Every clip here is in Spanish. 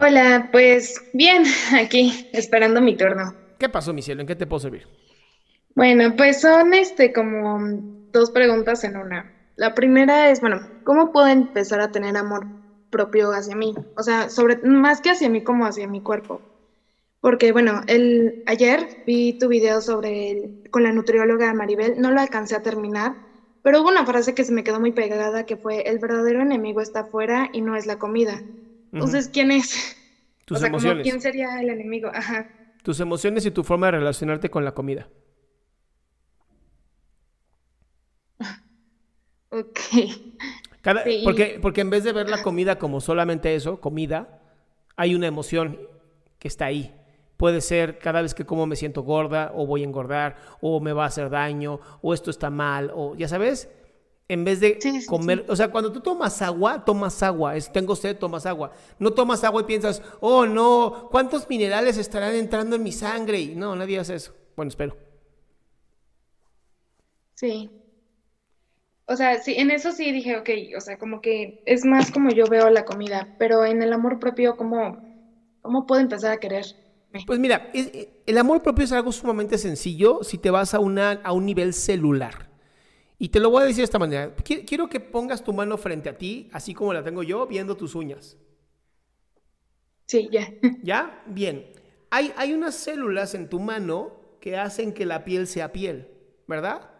Hola, pues bien, aquí esperando mi turno. ¿Qué pasó, mi cielo? ¿En qué te puedo servir? Bueno, pues son este como dos preguntas en una. La primera es, bueno, ¿cómo puedo empezar a tener amor propio hacia mí? O sea, sobre más que hacia mí como hacia mi cuerpo. Porque bueno, el ayer vi tu video sobre el- con la nutrióloga Maribel, no lo alcancé a terminar, pero hubo una frase que se me quedó muy pegada que fue el verdadero enemigo está afuera y no es la comida. Entonces, ¿quién es? Tus o sea, como, emociones. ¿quién sería el enemigo? Ajá. Tus emociones y tu forma de relacionarte con la comida. Ok. Cada- Sí. porque, porque en vez de ver la comida como solamente eso, comida, hay una emoción que está ahí. Puede ser cada vez que como me siento gorda, o voy a engordar, o me va a hacer daño, o esto está mal, o ya sabes, en vez de Sí, sí, comer, o sea, cuando tú tomas agua, tomas agua, es tengo sed, tomas agua. No tomas agua y piensas, oh no, ¿cuántos minerales estarán entrando en mi sangre? Y no, nadie hace eso. Bueno, espero. Sí. O sea, sí, en eso sí dije, ok, o sea, como que es más como yo veo la comida, pero en el amor propio, ¿cómo, cómo puedo empezar a quererme? Pues mira, es- el amor propio es algo sumamente sencillo si te vas a, una, a un nivel celular. Y te lo voy a decir de esta manera. Qui- Quiero que pongas tu mano frente a ti, así como la tengo yo, viendo tus uñas. Sí, ya. ¿Ya? Bien. Hay, hay unas células en tu mano que hacen que la piel sea piel, ¿verdad?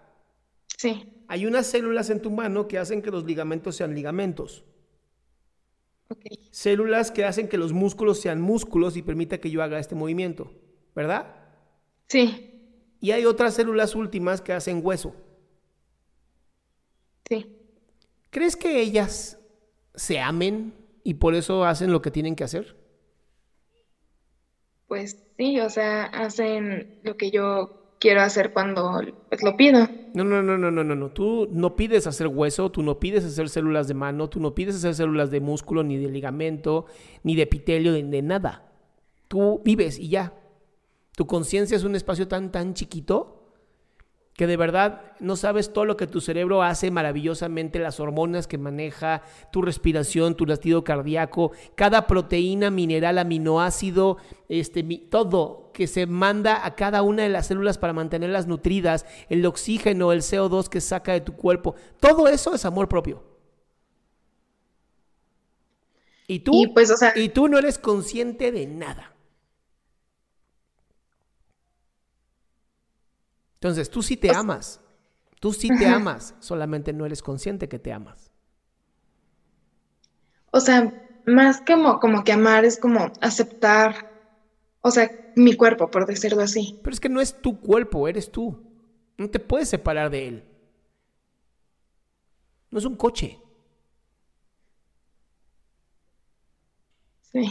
Sí, Hay unas células en tu mano que hacen que los ligamentos sean ligamentos. ok. Células que hacen que los músculos sean músculos y permita que yo haga este movimiento, ¿verdad? Sí, Y hay otras células últimas que hacen hueso. Sí. ¿Crees que ellas se amen y por eso hacen lo que tienen que hacer? Pues sí, o sea, hacen lo que yo quiero hacer cuando pues, lo pido. No, no, no, no, no, no, no. Tú no pides hacer hueso, tú no pides hacer células de mano, tú no pides hacer células de músculo, ni de ligamento, ni de epitelio, de, de nada. Tú vives y ya. Tu conciencia es un espacio tan, tan chiquito que de verdad no sabes todo lo que tu cerebro hace maravillosamente, las hormonas que maneja, tu respiración, tu latido cardíaco, cada proteína, mineral, aminoácido, este, mi- todo que se manda a cada una de las células para mantenerlas nutridas, el oxígeno, el CO2 que saca de tu cuerpo, todo eso es amor propio. Y tú, Y pues, o sea- y tú no eres consciente de nada. Entonces, tú sí te amas. Tú sí te amas, solamente no eres consciente que te amas. O sea, más como, como que amar es como aceptar, o sea, mi cuerpo, por decirlo así. Pero es que no es tu cuerpo, eres tú. No te puedes separar de él. No es un coche. Sí,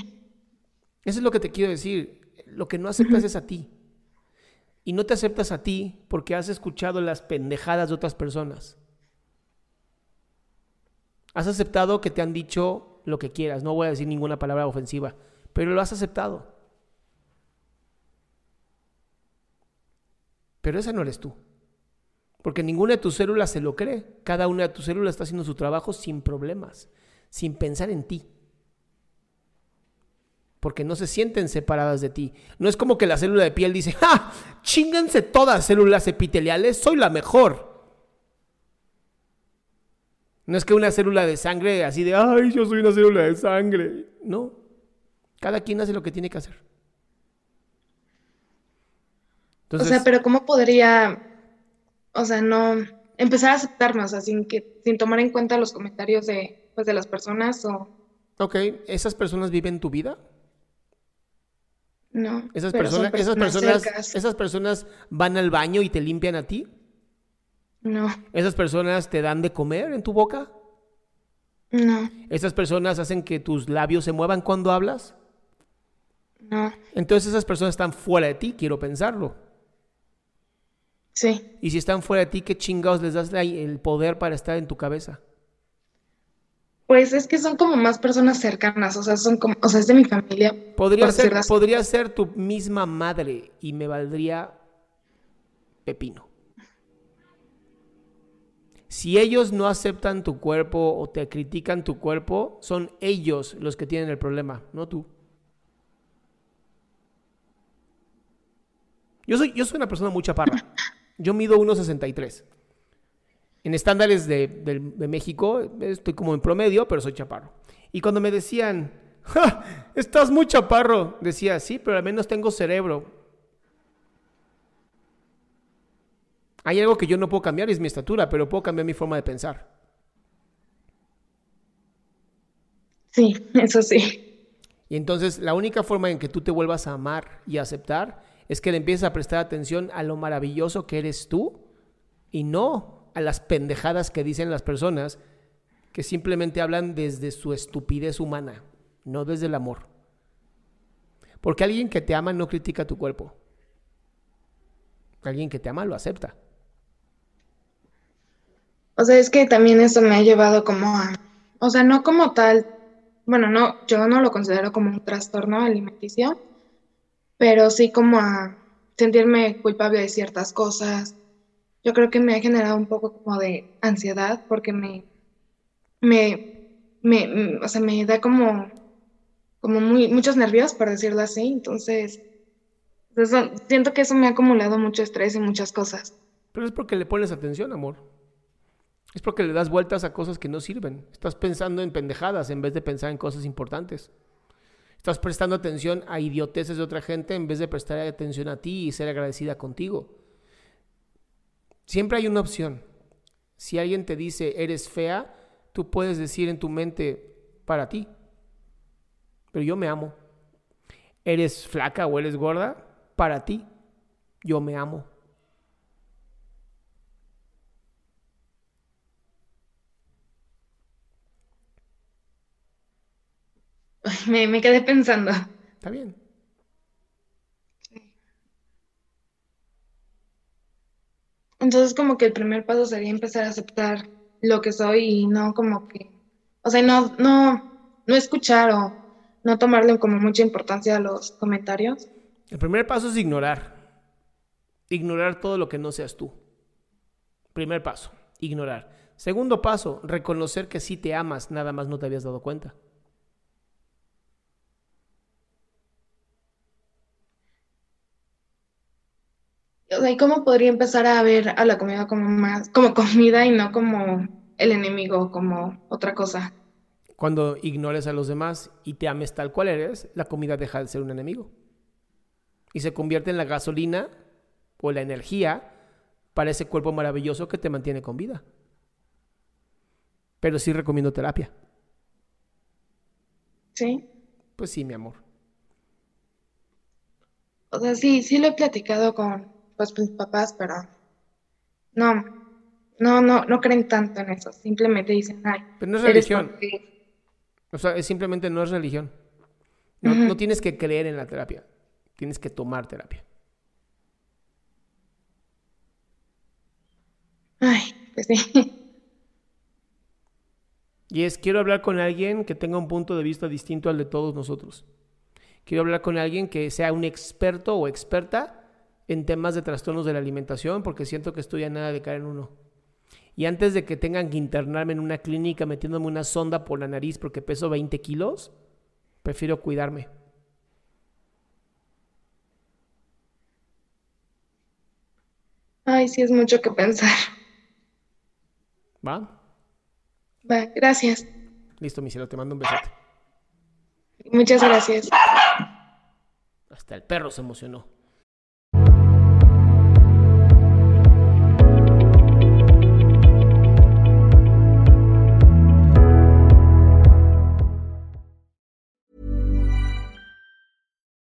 Eso es lo que te quiero decir. Lo que no aceptas es a ti. Y no te aceptas a ti porque has escuchado las pendejadas de otras personas. Has aceptado que te han dicho lo que quieras. No voy a decir ninguna palabra ofensiva, pero lo has aceptado. Pero esa no eres tú. Porque ninguna de tus células se lo cree. Cada una de tus células está haciendo su trabajo sin problemas, sin pensar en ti. Porque no se sienten separadas de ti. No es como que la célula de piel dice, ¡ja! Chinganse todas células epiteliales, soy la mejor. No es que una célula de sangre así de, ay, yo soy una célula de sangre. No. Cada quien hace lo que tiene que hacer. o sea, pero ¿cómo podría, o sea, no empezar a aceptarme, o sea, sin, que, sin tomar en cuenta los comentarios de, pues, de las personas o... Ok, ¿esas personas viven tu vida? No. ¿Esas, personas, esas, personas cercas. ¿Esas personas van al baño y te limpian a ti? No, ¿Esas personas te dan de comer en tu boca? no, ¿Esas personas hacen que tus labios se muevan cuando hablas? no, Entonces esas personas están fuera de ti, quiero pensarlo. sí. Y si están fuera de ti, ¿qué chingados les das el poder para estar en tu cabeza? Pues es que son como más personas cercanas, o sea, son como, o sea, es de mi familia. Podría ser, podría ser tu misma madre y me valdría pepino. Si ellos no aceptan tu cuerpo o te critican tu cuerpo, son ellos los que tienen el problema, no tú. Yo soy, yo soy una persona muy chaparra. Yo mido 1,63. En estándares de, México estoy como en promedio, pero soy chaparro. Y cuando me decían, "Ja, estás muy chaparro, decía, sí, pero al menos tengo cerebro. Hay algo que yo no puedo cambiar, es mi estatura, pero puedo cambiar mi forma de pensar. Sí, eso sí. Y entonces la única forma en que tú te vuelvas a amar y a aceptar es que le empieces a prestar atención a lo maravilloso que eres tú y no a las pendejadas que dicen las personas que simplemente hablan desde su estupidez humana, no desde el amor. Porque alguien que te ama no critica tu cuerpo. Alguien que te ama lo acepta. O sea, es que también eso me ha llevado como a, o sea, no como tal, bueno, no, yo no lo considero como un trastorno alimenticio, pero sí como a sentirme culpable de ciertas cosas. Yo creo que me ha generado un poco como de ansiedad porque me, me, me, mm, o sea, me da como, como muy, muchos nervios, por decirlo así. Entonces, eso- siento que eso me ha acumulado mucho estrés y muchas cosas. Pero es porque le pones atención, amor. Es porque le das vueltas a cosas que no sirven. Estás pensando en pendejadas en vez de pensar en cosas importantes. Estás prestando atención a idioteces de otra gente en vez de prestar atención a ti y ser agradecida contigo. Siempre hay una opción. Si alguien te dice eres fea, tú puedes decir en tu mente para ti. Pero yo me amo. Eres flaca o eres gorda, para ti. Yo me amo. Me, me quedé pensando. Está bien. Entonces como que el primer paso sería empezar a aceptar lo que soy y no como que, o sea, no, no, no escuchar o no tomarle como mucha importancia a los comentarios. El primer paso es ignorar. Ignorar todo lo que no seas tú. Primer paso, ignorar. Segundo paso, reconocer que sí te amas, nada más no te habías dado cuenta. O sea, ¿y cómo podría empezar a ver a la comida como más, como comida y no como el enemigo, como otra cosa? Cuando ignores a los demás y te ames tal cual eres, la comida deja de ser un enemigo. Y se convierte en la gasolina o la energía para ese cuerpo maravilloso que te mantiene con vida. Pero sí recomiendo terapia. ¿Sí? Pues sí, mi amor. O sea, sí, sí lo he platicado con pues, mis papás, pero no, no, no, no creen tanto en eso. Simplemente dicen, ay, Pero no es religión. O sea, es simplemente no es religión. No, no tienes que creer en la terapia. Tienes que tomar terapia. Ay, pues sí. Y es, quiero hablar con alguien que tenga un punto de vista distinto al de todos nosotros. Quiero hablar con alguien que sea un experto o experta en temas de trastornos de la alimentación porque siento que estoy a nada de caer en uno. Y antes de que tengan que internarme en una clínica metiéndome una sonda por la nariz porque peso 20 kilos, prefiero cuidarme. Ay, sí es mucho que pensar. ¿Va? Va, gracias. Listo, mi cielo, te mando un besote. Muchas gracias. Hasta el perro se emocionó.